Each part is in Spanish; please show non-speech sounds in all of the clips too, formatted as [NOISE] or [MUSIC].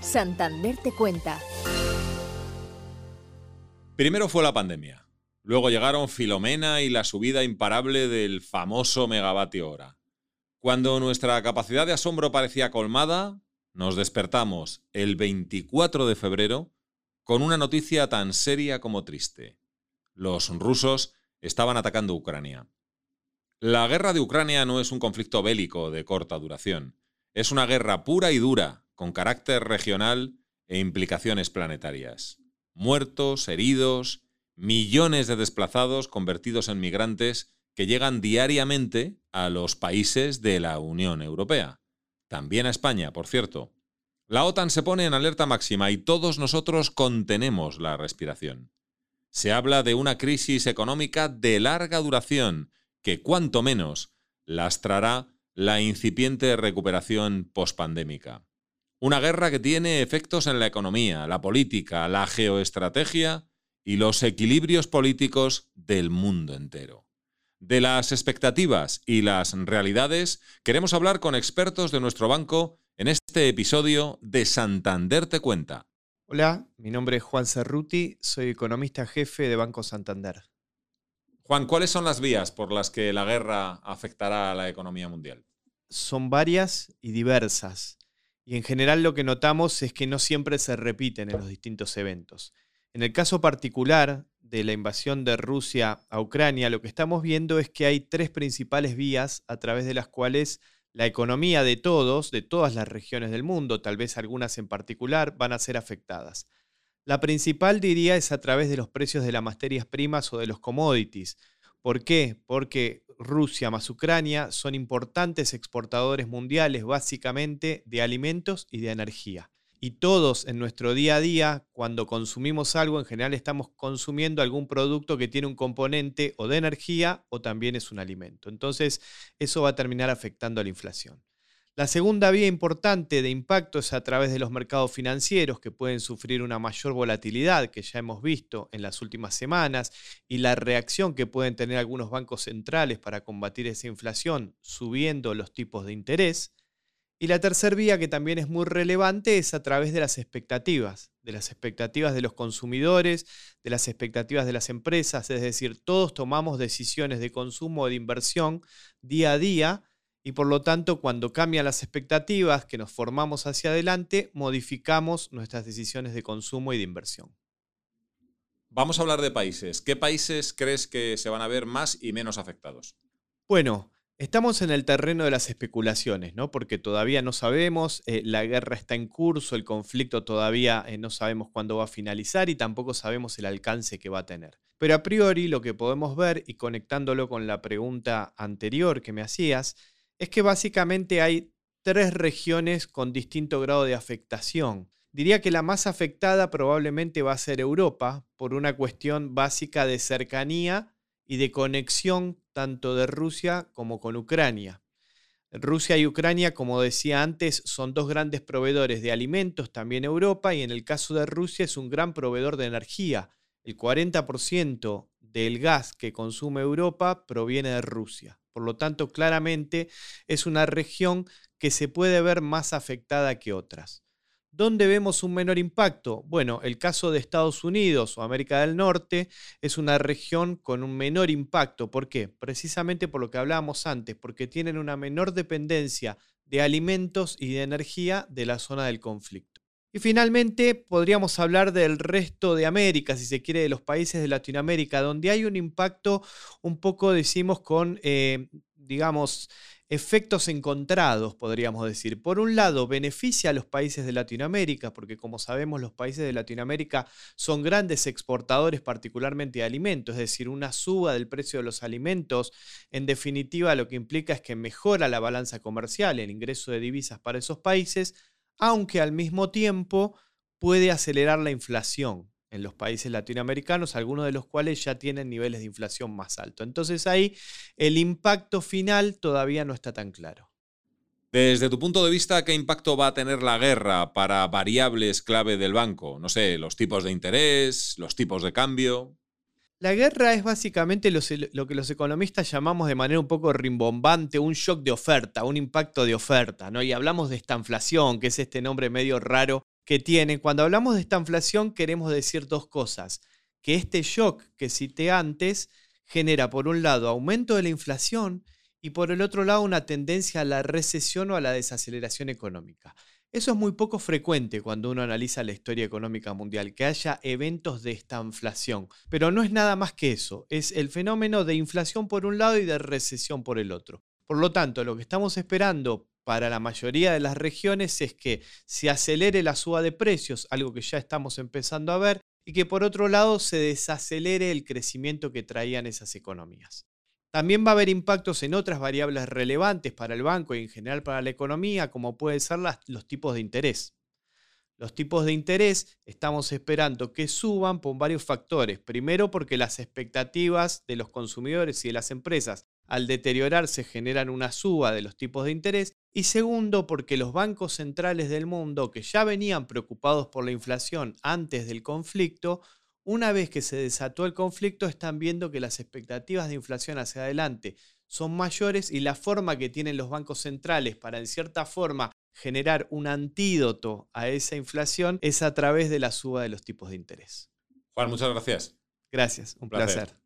Santander te cuenta. Primero fue la pandemia. Luego llegaron Filomena y la subida imparable del famoso megavatio hora. Cuando nuestra capacidad de asombro parecía colmada, nos despertamos el 24 de febrero con una noticia tan seria como triste. Los rusos estaban atacando Ucrania. La guerra de Ucrania no es un conflicto bélico de corta duración. Es una guerra pura y dura, con carácter regional e implicaciones planetarias. Muertos, heridos, millones de desplazados convertidos en migrantes que llegan diariamente a los países de la Unión Europea. También a España, por cierto. La OTAN se pone en alerta máxima y todos nosotros contenemos la respiración. Se habla de una crisis económica de larga duración que cuanto menos lastrará la incipiente recuperación pospandémica. Una guerra que tiene efectos en la economía, la política, la geoestrategia y los equilibrios políticos del mundo entero. De las expectativas y las realidades queremos hablar con expertos de nuestro banco en este episodio de Santander Te Cuenta. Hola, mi nombre es Juan Cerruti, soy economista jefe de Banco Santander. Juan, ¿cuáles son las vías por las que la guerra afectará a la economía mundial? Son varias y diversas, y en general lo que notamos es que no siempre se repiten en los distintos eventos. En el caso particular de la invasión de Rusia a Ucrania, lo que estamos viendo es que hay tres principales vías a través de las cuales la economía de todos, de todas las regiones del mundo, tal vez algunas en particular, van a ser afectadas. La principal, diría, es a través de los precios de las materias primas o de los commodities. ¿Por qué? Porque Rusia más Ucrania son importantes exportadores mundiales básicamente de alimentos y de energía. Y todos en nuestro día a día, cuando consumimos algo, en general estamos consumiendo algún producto que tiene un componente o de energía o también es un alimento. Entonces, eso va a terminar afectando a la inflación. La segunda vía importante de impacto es a través de los mercados financieros que pueden sufrir una mayor volatilidad que ya hemos visto en las últimas semanas y la reacción que pueden tener algunos bancos centrales para combatir esa inflación subiendo los tipos de interés. Y la tercera vía, que también es muy relevante, es a través de las expectativas, de las expectativas de los consumidores, de las expectativas de las empresas, es decir, todos tomamos decisiones de consumo o de inversión día a día y por lo tanto cuando cambian las expectativas que nos formamos hacia adelante, modificamos nuestras decisiones de consumo y de inversión. Vamos a hablar de países. ¿Qué países crees que se van a ver más y menos afectados? Bueno, Estamos en el terreno de las especulaciones, ¿no? Porque todavía no sabemos, eh, la guerra está en curso, el conflicto todavía eh, no sabemos cuándo va a finalizar y tampoco sabemos el alcance que va a tener. Pero a priori lo que podemos ver, y conectándolo con la pregunta anterior que me hacías, es que básicamente hay tres regiones con distinto grado de afectación. Diría que la más afectada probablemente va a ser Europa, por una cuestión básica de cercanía y de conexión tanto de Rusia como con Ucrania. Rusia y Ucrania, como decía antes, son dos grandes proveedores de alimentos, también Europa, y en el caso de Rusia es un gran proveedor de energía. El 40% del gas que consume Europa proviene de Rusia. Por lo tanto, claramente es una región que se puede ver más afectada que otras. ¿Dónde vemos un menor impacto? Bueno, el caso de Estados Unidos o América del Norte es una región con un menor impacto. ¿Por qué? Precisamente por lo que hablábamos antes, porque tienen una menor dependencia de alimentos y de energía de la zona del conflicto. Y finalmente podríamos hablar del resto de América, si se quiere, de los países de Latinoamérica, donde hay un impacto un poco, decimos, con, eh, digamos, efectos encontrados, podríamos decir. Por un lado, beneficia a los países de Latinoamérica, porque como sabemos, los países de Latinoamérica son grandes exportadores, particularmente de alimentos, es decir, una suba del precio de los alimentos, en definitiva, lo que implica es que mejora la balanza comercial, el ingreso de divisas para esos países, aunque al mismo tiempo puede acelerar la inflación en los países latinoamericanos, algunos de los cuales ya tienen niveles de inflación más altos. Entonces ahí el impacto final todavía no está tan claro. Desde tu punto de vista, ¿qué impacto va a tener la guerra para variables clave del banco? No sé, los tipos de interés, los tipos de cambio. La guerra es básicamente lo, que los economistas llamamos de manera un poco rimbombante un shock de oferta, un impacto de oferta, ¿no? Y hablamos de esta inflación, que es este nombre medio raro que tiene. Cuando hablamos de esta inflación queremos decir dos cosas. Que este shock que cité antes genera, por un lado, aumento de la inflación y por el otro lado, una tendencia a la recesión o a la desaceleración económica. Eso es muy poco frecuente cuando uno analiza la historia económica mundial, que haya eventos de esta inflación. Pero no es nada más que eso, es el fenómeno de inflación por un lado y de recesión por el otro. Por lo tanto, lo que estamos esperando para la mayoría de las regiones es que se acelere la suba de precios, algo que ya estamos empezando a ver, y que por otro lado se desacelere el crecimiento que traían esas economías. También va a haber impactos en otras variables relevantes para el banco y en general para la economía, como pueden ser los tipos de interés. Los tipos de interés estamos esperando que suban por varios factores. Primero porque las expectativas de los consumidores y de las empresas al deteriorarse generan una suba de los tipos de interés. Y segundo porque los bancos centrales del mundo, que ya venían preocupados por la inflación antes del conflicto, una vez que se desató el conflicto, están viendo que las expectativas de inflación hacia adelante son mayores y la forma que tienen los bancos centrales para, en cierta forma, generar un antídoto a esa inflación es a través de la suba de los tipos de interés. Juan, muchas gracias. Gracias, un placer.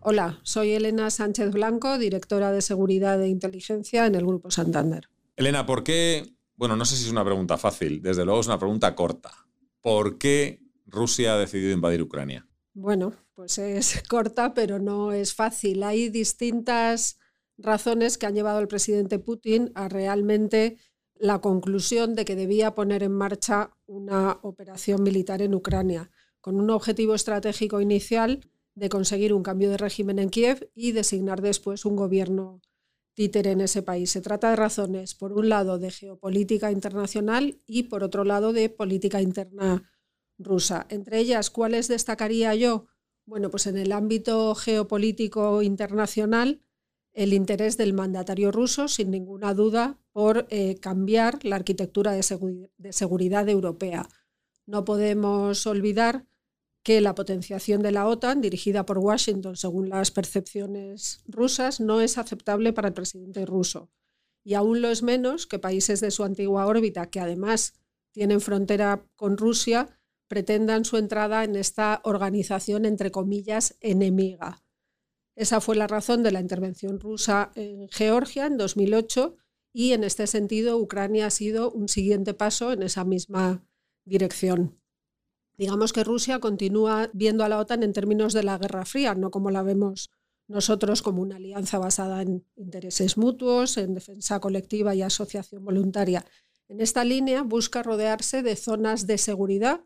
Hola, soy Elena Sánchez Blanco, directora de Seguridad e Inteligencia en el Grupo Santander. Elena, ¿por qué bueno, no sé si es una pregunta fácil, desde luego es una pregunta corta. ¿Por qué Rusia ha decidido invadir Ucrania? Bueno, pues es [LAUGHS] corta, pero no es fácil. Hay distintas razones que han llevado al presidente Putin a realmente la conclusión de que debía poner en marcha una operación militar en Ucrania, con un objetivo estratégico inicial de conseguir un cambio de régimen en Kiev y designar después un gobierno títere en ese país. Se trata de razones, por un lado, de geopolítica internacional y, por otro lado, de política interna rusa. Entre ellas, ¿cuáles destacaría yo? Bueno, pues en el ámbito geopolítico internacional, el interés del mandatario ruso, sin ninguna duda, por eh, cambiar la arquitectura de seguridad europea. No podemos olvidar que la potenciación de la OTAN, dirigida por Washington según las percepciones rusas, no es aceptable para el presidente ruso. Y aún lo es menos que países de su antigua órbita, que además tienen frontera con Rusia, pretendan su entrada en esta organización, entre comillas, enemiga. Esa fue la razón de la intervención rusa en Georgia en 2008 y en este sentido Ucrania ha sido un siguiente paso en esa misma dirección. Digamos que Rusia continúa viendo a la OTAN en términos de la Guerra Fría, no como la vemos nosotros como una alianza basada en intereses mutuos, en defensa colectiva y asociación voluntaria. En esta línea busca rodearse de zonas de seguridad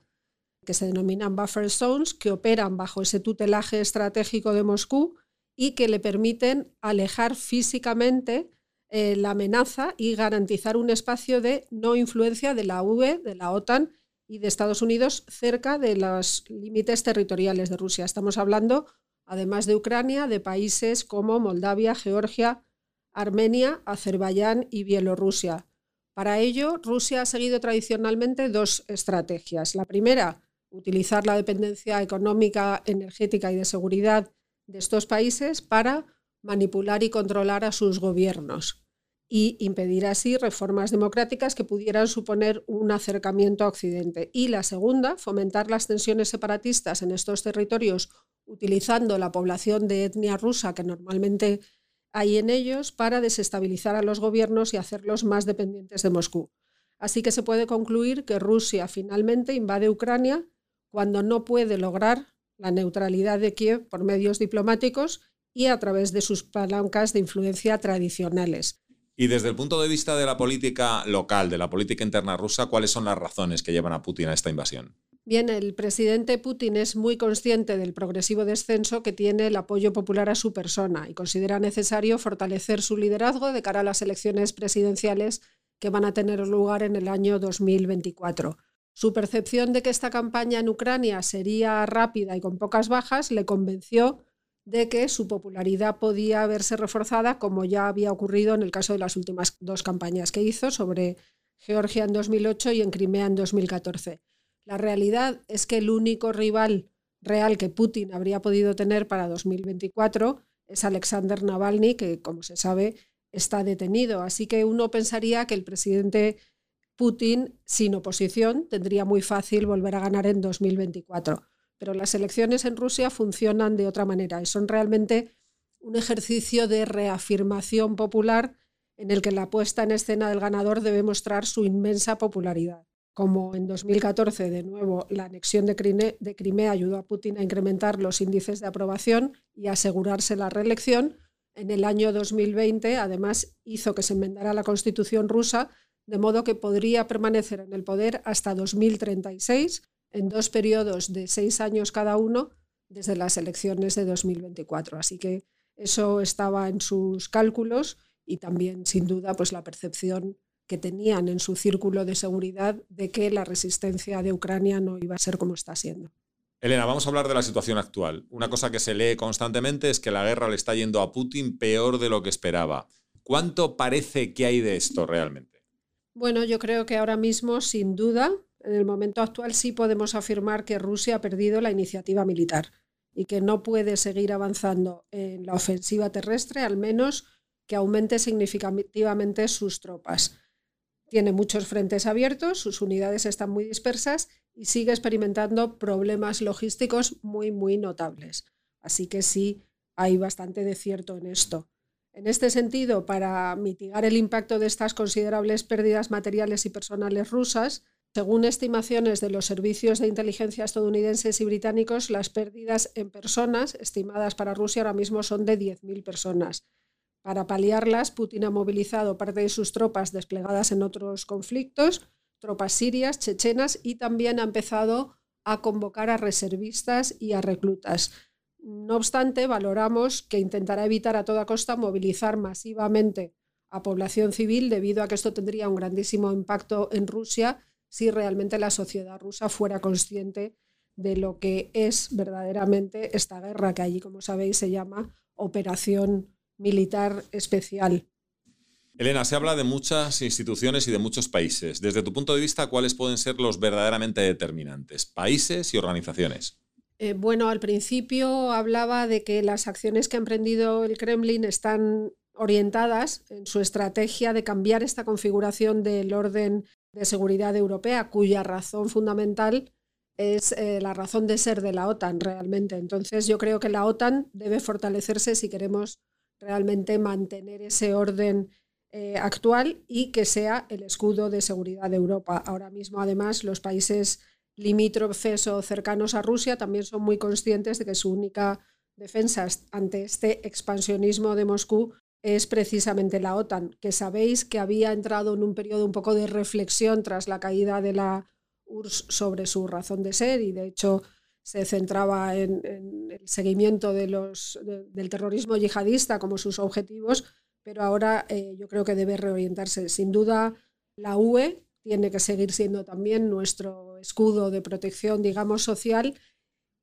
que se denominan buffer zones, que operan bajo ese tutelaje estratégico de Moscú y que le permiten alejar físicamente eh, la amenaza y garantizar un espacio de no influencia de la UE, de la OTAN y de Estados Unidos cerca de los límites territoriales de Rusia. Estamos hablando, además de Ucrania, de países como Moldavia, Georgia, Armenia, Azerbaiyán y Bielorrusia. Para ello, Rusia ha seguido tradicionalmente dos estrategias. La primera, utilizar la dependencia económica, energética y de seguridad de estos países para manipular y controlar a sus gobiernos y impedir así reformas democráticas que pudieran suponer un acercamiento a Occidente. Y la segunda, fomentar las tensiones separatistas en estos territorios utilizando la población de etnia rusa que normalmente hay en ellos para desestabilizar a los gobiernos y hacerlos más dependientes de Moscú. Así que se puede concluir que Rusia finalmente invade Ucrania cuando no puede lograr la neutralidad de Kiev por medios diplomáticos y a través de sus palancas de influencia tradicionales. Y desde el punto de vista de la política local, de la política interna rusa, ¿cuáles son las razones que llevan a Putin a esta invasión? Bien, el presidente Putin es muy consciente del progresivo descenso que tiene el apoyo popular a su persona y considera necesario fortalecer su liderazgo de cara a las elecciones presidenciales que van a tener lugar en el año 2024. Su percepción de que esta campaña en Ucrania sería rápida y con pocas bajas le convenció de que su popularidad podía verse reforzada, como ya había ocurrido en el caso de las últimas dos campañas que hizo sobre Georgia en 2008 y en Crimea en 2014. La realidad es que el único rival real que Putin habría podido tener para 2024 es Alexander Navalny, que, como se sabe, está detenido. Así que uno pensaría que el presidente Putin, sin oposición, tendría muy fácil volver a ganar en 2024. Pero las elecciones en Rusia funcionan de otra manera y son realmente un ejercicio de reafirmación popular en el que la puesta en escena del ganador debe mostrar su inmensa popularidad. Como en 2014, de nuevo, la anexión de Crimea, ayudó a Putin a incrementar los índices de aprobación y asegurarse la reelección, en el año 2020, además, hizo que se enmendara la constitución rusa, de modo que podría permanecer en el poder hasta 2036, en dos periodos de seis años cada uno, desde las elecciones de 2024. Así que eso estaba en sus cálculos y también, sin duda, pues la percepción que tenían en su círculo de seguridad de que la resistencia de Ucrania no iba a ser como está siendo. Elena, vamos a hablar de la situación actual. Una cosa que se lee constantemente es que la guerra le está yendo a Putin peor de lo que esperaba. ¿Cuánto parece que hay de esto realmente? Bueno, yo creo que ahora mismo, sin duda, en el momento actual sí podemos afirmar que Rusia ha perdido la iniciativa militar y que no puede seguir avanzando en la ofensiva terrestre, al menos que aumente significativamente sus tropas. Tiene muchos frentes abiertos, sus unidades están muy dispersas y sigue experimentando problemas logísticos muy, muy notables. Así que sí, hay bastante de cierto en esto. En este sentido, para mitigar el impacto de estas considerables pérdidas materiales y personales rusas, según estimaciones de los servicios de inteligencia estadounidenses y británicos, las pérdidas en personas estimadas para Rusia ahora mismo son de 10.000 personas. Para paliarlas, Putin ha movilizado parte de sus tropas desplegadas en otros conflictos, tropas sirias, chechenas, y también ha empezado a convocar a reservistas y a reclutas. No obstante, valoramos que intentará evitar a toda costa movilizar masivamente a población civil debido a que esto tendría un grandísimo impacto en Rusia si realmente la sociedad rusa fuera consciente de lo que es verdaderamente esta guerra, que allí, como sabéis, se llama Operación Militar Especial. Elena, se habla de muchas instituciones y de muchos países. Desde tu punto de vista, ¿cuáles pueden ser los verdaderamente determinantes? Países y organizaciones. Eh, bueno, al principio hablaba de que las acciones que ha emprendido el Kremlin están orientadas en su estrategia de cambiar esta configuración del orden de seguridad europea, cuya razón fundamental es eh, la razón de ser de la OTAN realmente. Entonces yo creo que la OTAN debe fortalecerse si queremos realmente mantener ese orden eh, actual y que sea el escudo de seguridad de Europa. Ahora mismo, además, los países limítrofes o cercanos a Rusia también son muy conscientes de que su única defensa ante este expansionismo de Moscú es precisamente la OTAN, que sabéis que había entrado en un periodo un poco de reflexión tras la caída de la URSS sobre su razón de ser y de hecho se centraba en, el seguimiento de los, del terrorismo yihadista como sus objetivos, pero ahora eh, yo creo que debe reorientarse. Sin duda, la UE tiene que seguir siendo también nuestro escudo de protección, digamos, social.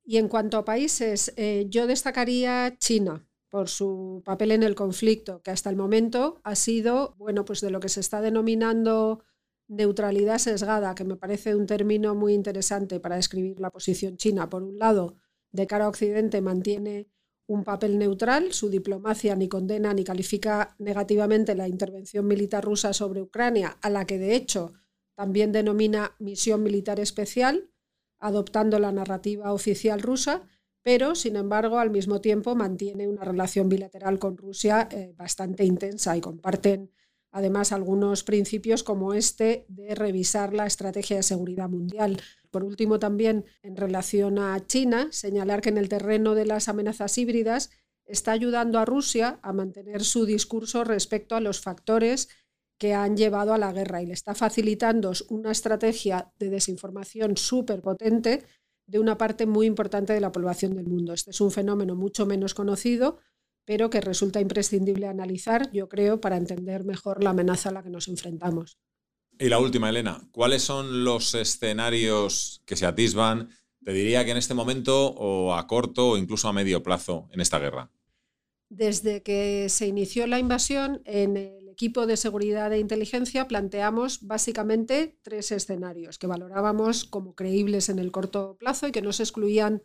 Y en cuanto a países, eh, yo destacaría China por su papel en el conflicto, que hasta el momento ha sido, bueno, pues de lo que se está denominando neutralidad sesgada, que me parece un término muy interesante para describir la posición china. Por un lado, de cara a Occidente mantiene un papel neutral, su diplomacia ni condena ni califica negativamente la intervención militar rusa sobre Ucrania, a la que de hecho también denomina misión militar especial, adoptando la narrativa oficial rusa, pero sin embargo al mismo tiempo mantiene una relación bilateral con Rusia eh, bastante intensa y comparten además algunos principios como este de revisar la estrategia de seguridad mundial. Por último, también en relación a China, señalar que en el terreno de las amenazas híbridas está ayudando a Rusia a mantener su discurso respecto a los factores que han llevado a la guerra y le está facilitando una estrategia de desinformación súper potente de una parte muy importante de la población del mundo. Este es un fenómeno mucho menos conocido, pero que resulta imprescindible analizar, yo creo, para entender mejor la amenaza a la que nos enfrentamos. Y la última, Elena, ¿cuáles son los escenarios que se atisban, te diría que en este momento o a corto o incluso a medio plazo en esta guerra? Desde que se inició la invasión, en el equipo de seguridad e inteligencia planteamos básicamente tres escenarios que valorábamos como creíbles en el corto plazo y que no se excluían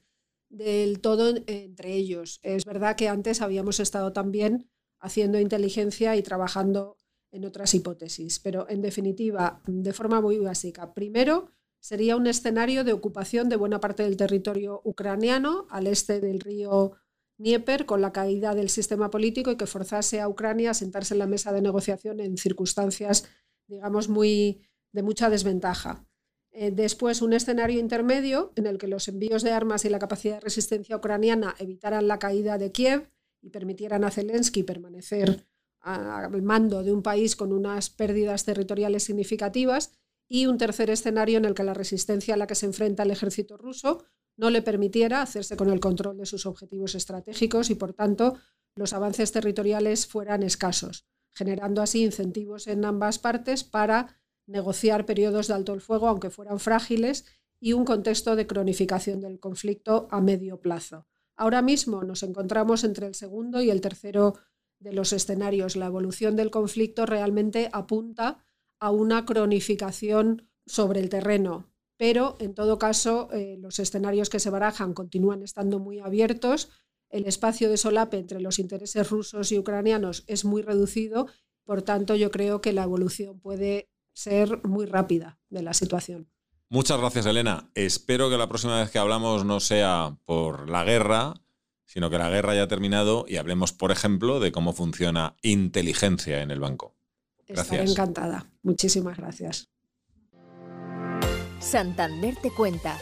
del todo entre ellos. Es verdad que antes habíamos estado también haciendo inteligencia y trabajando en otras hipótesis. Pero en definitiva, de forma muy básica, primero sería un escenario de ocupación de buena parte del territorio ucraniano al este del río Dnieper con la caída del sistema político y que forzase a Ucrania a sentarse en la mesa de negociación en circunstancias, digamos, muy de mucha desventaja. Eh, después, un escenario intermedio en el que los envíos de armas y la capacidad de resistencia ucraniana evitaran la caída de Kiev y permitieran a Zelensky permanecer al mando de un país con unas pérdidas territoriales significativas. Y un tercer escenario en el que la resistencia a la que se enfrenta el ejército ruso no le permitiera hacerse con el control de sus objetivos estratégicos y, por tanto, los avances territoriales fueran escasos, generando así incentivos en ambas partes para negociar periodos de alto el fuego, aunque fueran frágiles, y un contexto de cronificación del conflicto a medio plazo. Ahora mismo nos encontramos entre el segundo y el tercero de los escenarios. La evolución del conflicto realmente apunta a una cronificación sobre el terreno, pero en todo caso eh, los escenarios que se barajan continúan estando muy abiertos, el espacio de solape entre los intereses rusos y ucranianos es muy reducido, por tanto yo creo que la evolución puede ser muy rápida de la situación. Muchas gracias, Elena. Espero que la próxima vez que hablamos no sea por la guerra, sino que la guerra haya terminado y hablemos, por ejemplo, de cómo funciona inteligencia en el banco. Gracias. Estaré encantada. Muchísimas gracias. Santander te cuenta.